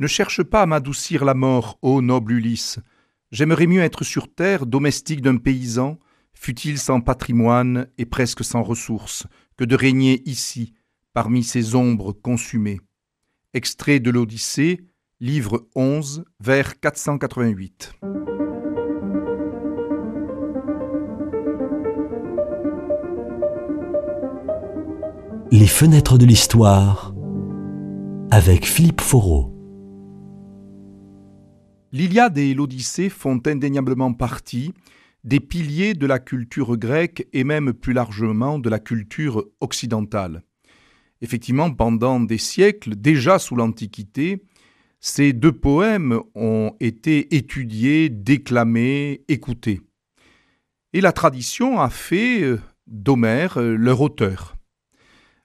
Ne cherche pas à m'adoucir la mort, ô noble Ulysse. J'aimerais mieux être sur terre, domestique d'un paysan, fût-il sans patrimoine et presque sans ressources, que de régner ici, parmi ces ombres consumées. Extrait de l'Odyssée, livre 11, vers 488. Les fenêtres de l'histoire avec Philippe Foreau. L'Iliade et l'Odyssée font indéniablement partie des piliers de la culture grecque et même plus largement de la culture occidentale. Effectivement, pendant des siècles, déjà sous l'Antiquité, ces deux poèmes ont été étudiés, déclamés, écoutés. Et la tradition a fait euh, d'Homère euh, leur auteur.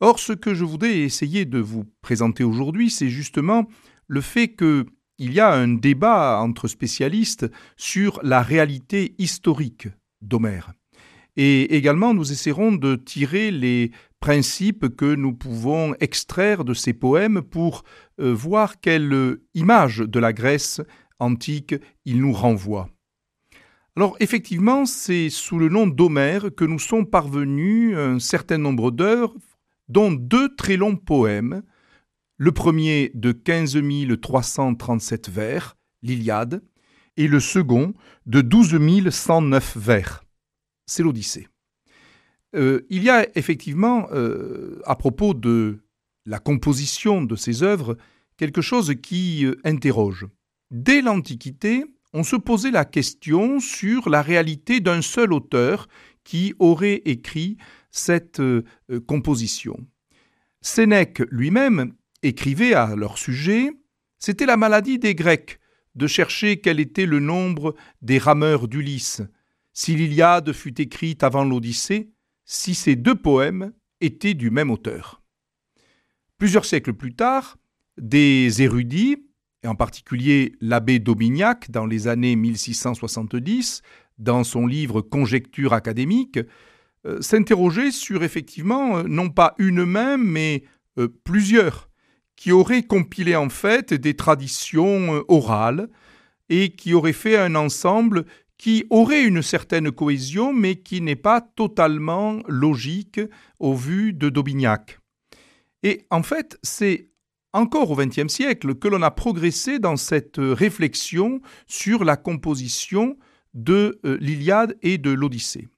Or, ce que je voudrais essayer de vous présenter aujourd'hui, c'est justement le fait qu'il y a un débat entre spécialistes sur la réalité historique d'Homère. Et également, nous essaierons de tirer les principes que nous pouvons extraire de ces poèmes pour euh, voir quelle image de la Grèce antique il nous renvoie. Alors effectivement, c'est sous le nom d'Homère que nous sont parvenus un certain nombre d'œuvres dont deux très longs poèmes, le premier de 15 337 vers, l'Iliade, et le second de 12 109 vers, c'est l'Odyssée. Euh, il y a effectivement, euh, à propos de la composition de ces œuvres, quelque chose qui euh, interroge. Dès l'Antiquité, on se posait la question sur la réalité d'un seul auteur qui aurait écrit cette composition. Sénèque lui-même écrivait à leur sujet C'était la maladie des Grecs de chercher quel était le nombre des rameurs d'Ulysse, si l'Iliade fut écrite avant l'Odyssée, si ces deux poèmes étaient du même auteur. Plusieurs siècles plus tard, des érudits, et en particulier l'abbé d'Aubignac dans les années 1670, dans son livre Conjecture académique, euh, s'interroger sur effectivement euh, non pas une même, mais euh, plusieurs, qui auraient compilé en fait des traditions orales et qui auraient fait un ensemble qui aurait une certaine cohésion, mais qui n'est pas totalement logique au vu de d'Aubignac. Et en fait, c'est encore au XXe siècle que l'on a progressé dans cette réflexion sur la composition de l'Iliade et de l'Odyssée.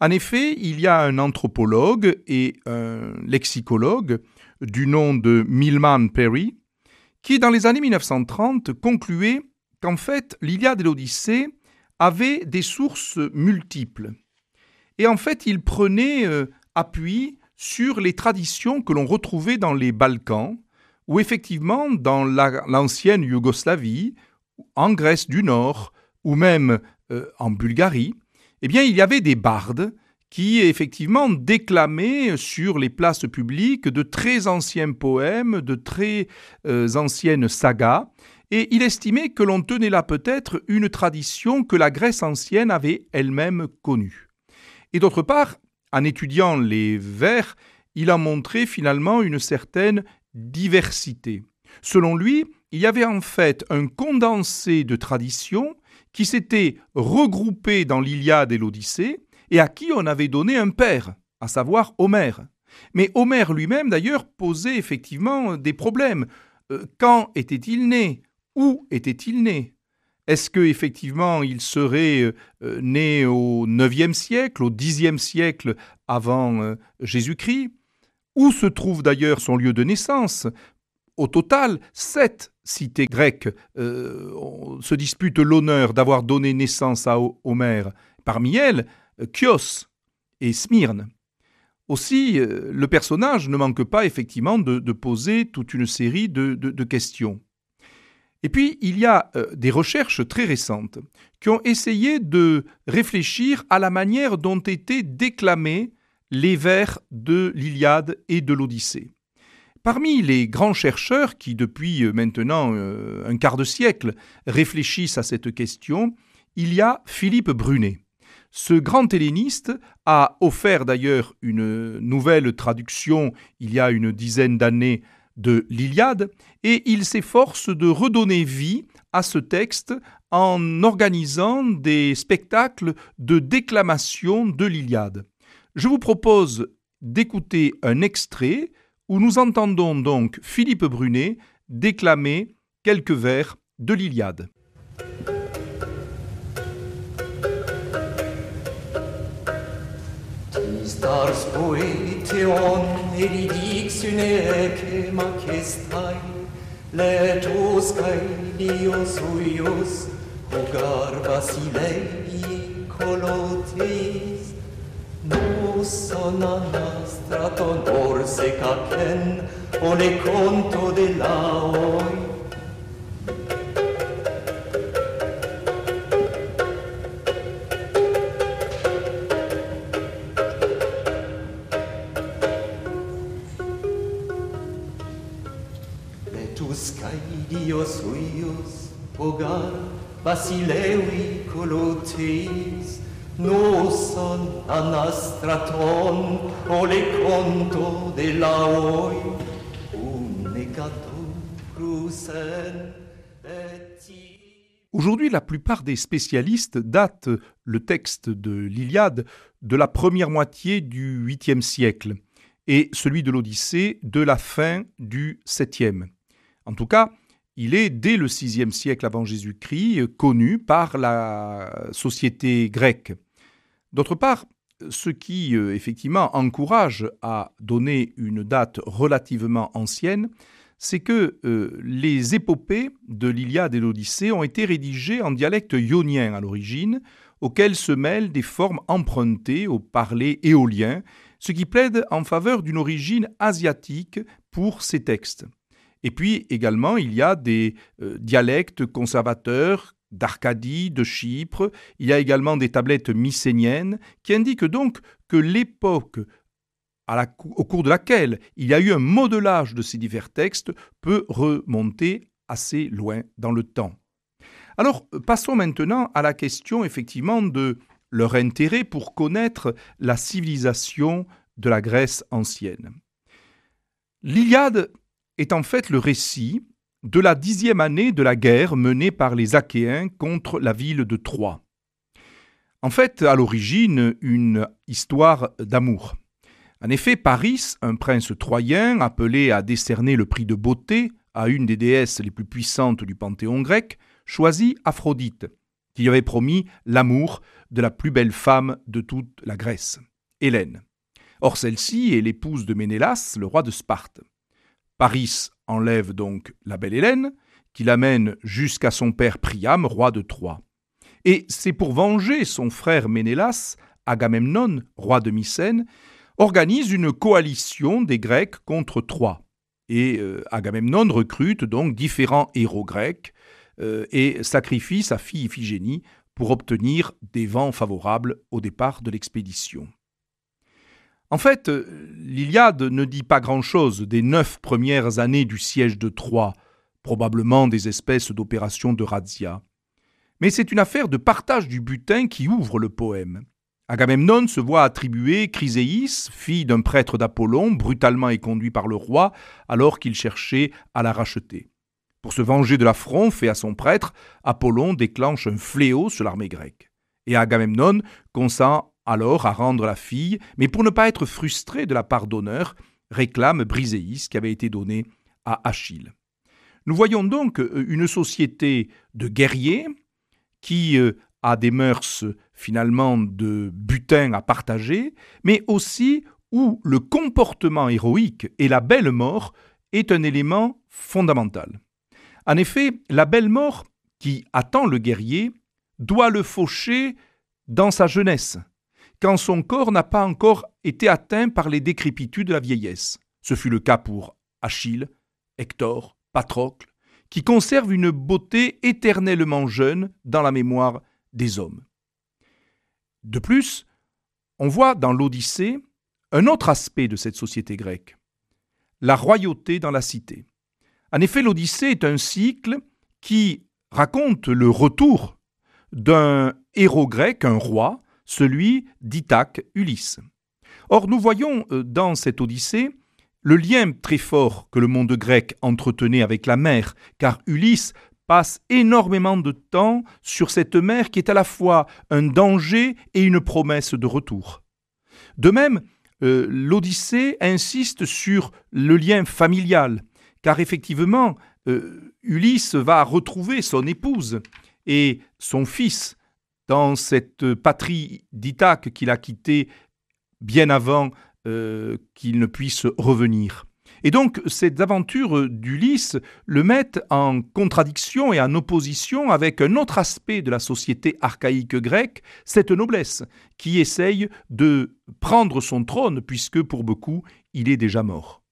En effet, il y a un anthropologue et un lexicologue du nom de Milman Perry qui, dans les années 1930, concluait qu'en fait, l'Iliade et l'Odyssée avaient des sources multiples. Et en fait, il prenait euh, appui sur les traditions que l'on retrouvait dans les Balkans, ou effectivement dans l'ancienne Yougoslavie, en Grèce du Nord, ou même euh, en Bulgarie, eh bien, il y avait des bardes qui effectivement déclamaient sur les places publiques de très anciens poèmes, de très euh, anciennes sagas, et il estimait que l'on tenait là peut-être une tradition que la Grèce ancienne avait elle-même connue. Et d'autre part, en étudiant les vers, il a montré finalement une certaine diversité. Selon lui, il y avait en fait un condensé de traditions qui s'étaient regroupés dans l'Iliade et l'Odyssée, et à qui on avait donné un père, à savoir Homère. Mais Homère lui-même, d'ailleurs, posait effectivement des problèmes. Euh, quand était-il né? Où était-il né? Est-ce que effectivement il serait euh, euh, né au IXe siècle, au Xe siècle avant Jésus-Christ? Où se trouve d'ailleurs son lieu de naissance? Au total, sept cité grecque euh, se dispute l'honneur d'avoir donné naissance à Homère. Parmi elles, Chios et Smyrne. Aussi, euh, le personnage ne manque pas effectivement de, poser toute une série de, questions. Et puis, il y a euh, des recherches très récentes qui ont essayé de réfléchir à la manière dont étaient déclamés les vers de l'Iliade et de l'Odyssée. Parmi les grands chercheurs qui, depuis euh, maintenant euh, un quart de siècle, réfléchissent à cette question, il y a Philippe Brunet. Ce grand helléniste a offert d'ailleurs une nouvelle traduction il y a une dizaine d'années de l'Iliade, et il s'efforce de redonner vie à ce texte en organisant des spectacles de déclamation de l'Iliade. Je vous propose d'écouter un extrait où nous entendons donc Philippe Brunet déclamer quelques vers de l'Iliade. stars poetion erigixune macestai letos kai dios uios hogar basilei colotis. Nos sonanas straton orse o le conto de laoi Aujourd'hui, la plupart des spécialistes datent le texte de l'Iliade de la première moitié du 8e siècle et celui de l'Odyssée de la fin du 7e. En tout cas, il est, dès le VIe siècle avant Jésus-Christ, connu par la société grecque. D'autre part, ce qui euh, effectivement encourage à donner une date relativement ancienne, c'est que euh, les épopées de l'Iliade et l'Odyssée ont été rédigées en dialecte ionien à l'origine, auquel se mêlent des formes empruntées au parler éolien, ce qui plaide en faveur d'une origine asiatique pour ces textes. Et puis également, il y a des euh, dialectes conservateurs d'Arcadie, de Chypre. Il y a également des tablettes mycéniennes qui indiquent donc que l'époque au cours de laquelle il y a eu un modelage de ces divers textes peut remonter assez loin dans le temps. Alors passons maintenant à la question effectivement de leur intérêt pour connaître la civilisation de la Grèce ancienne. L'Iliade est en fait le récit de la dixième année de la guerre menée par les Achéens contre la ville de Troie. En fait, à l'origine, une histoire d'amour. En effet, Paris, un prince troyen appelé à décerner le prix de beauté à une des déesses les plus puissantes du panthéon grec, choisit Aphrodite, qui lui avait promis l'amour de la plus belle femme de toute la Grèce, Hélène. Or celle-ci est l'épouse de Ménélas, le roi de Sparte. Paris enlève donc la belle Hélène, qui l'amène jusqu'à son père Priam, roi de Troie. Et c'est pour venger son frère Ménélas, Agamemnon, roi de Mycène, organise une coalition des Grecs contre Troie. Et euh, Agamemnon recrute donc différents héros grecs euh, et sacrifie sa fille Iphigénie pour obtenir des vents favorables au départ de l'expédition. En fait, euh, l'Iliade ne dit pas grand-chose des neuf premières années du siège de Troie, probablement des espèces d'opérations de razzia. Mais c'est une affaire de partage du butin qui ouvre le poème. Agamemnon se voit attribuer Chryséis, fille d'un prêtre d'Apollon, brutalement éconduit par le roi alors qu'il cherchait à la racheter. Pour se venger de l'affront fait à son prêtre, Apollon déclenche un fléau sur l'armée grecque. Et Agamemnon consent alors à rendre la fille, mais pour ne pas être frustré de la part d'honneur, réclame Briséis qui avait été donné à Achille. Nous voyons donc euh, une société de guerriers qui euh, a des mœurs finalement de butin à partager, mais aussi où le comportement héroïque et la belle mort est un élément fondamental. En effet, la belle mort qui attend le guerrier doit le faucher dans sa jeunesse, quand son corps n'a pas encore été atteint par les décrépitudes de la vieillesse. Ce fut le cas pour Achille, Hector, Patrocle, qui conservent une beauté éternellement jeune dans la mémoire des hommes. De plus, on voit dans l'Odyssée un autre aspect de cette société grecque, la royauté dans la cité. En effet, l'Odyssée est un cycle qui raconte le retour d'un héros grec, un roi, celui d'Ithaque Ulysse. Or, nous voyons euh, dans cette Odyssée le lien très fort que le monde grec entretenait avec la mer, car Ulysse passe énormément de temps sur cette mer qui est à la fois un danger et une promesse de retour. De même, euh, l'Odyssée insiste sur le lien familial, car effectivement, euh, Ulysse va retrouver son épouse et son fils dans cette patrie d'Ithaque qu'il a quittée bien avant euh, qu'il ne puisse revenir. Et donc, ces aventures d'Ulysse le mettent en contradiction et en opposition avec un autre aspect de la société archaïque grecque, cette noblesse, qui essaye de prendre son trône, puisque pour beaucoup, il est déjà mort.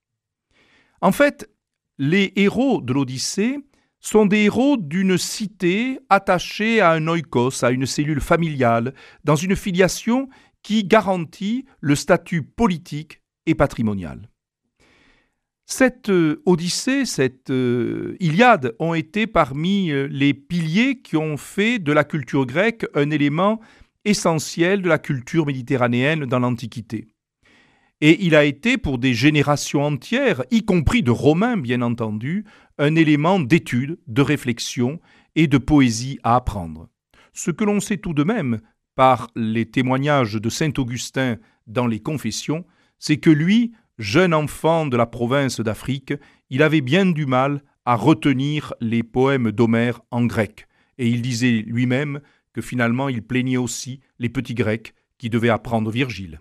En fait, les héros de l'Odyssée sont des héros d'une cité attachée à un oikos, à une cellule familiale, dans une filiation qui garantit le statut politique et patrimonial. Cette euh, Odyssée, cette euh, Iliade ont été parmi euh, les piliers qui ont fait de la culture grecque un élément essentiel de la culture méditerranéenne dans l'Antiquité. Et il a été pour des générations entières, y compris de Romains bien entendu, un élément d'étude, de réflexion et de poésie à apprendre. Ce que l'on sait tout de même, par les témoignages de saint Augustin dans les Confessions, c'est que lui, jeune enfant de la province d'Afrique, il avait bien du mal à retenir les poèmes d'Homère en grec, et il disait lui-même que finalement il plaignait aussi les petits Grecs qui devaient apprendre Virgile.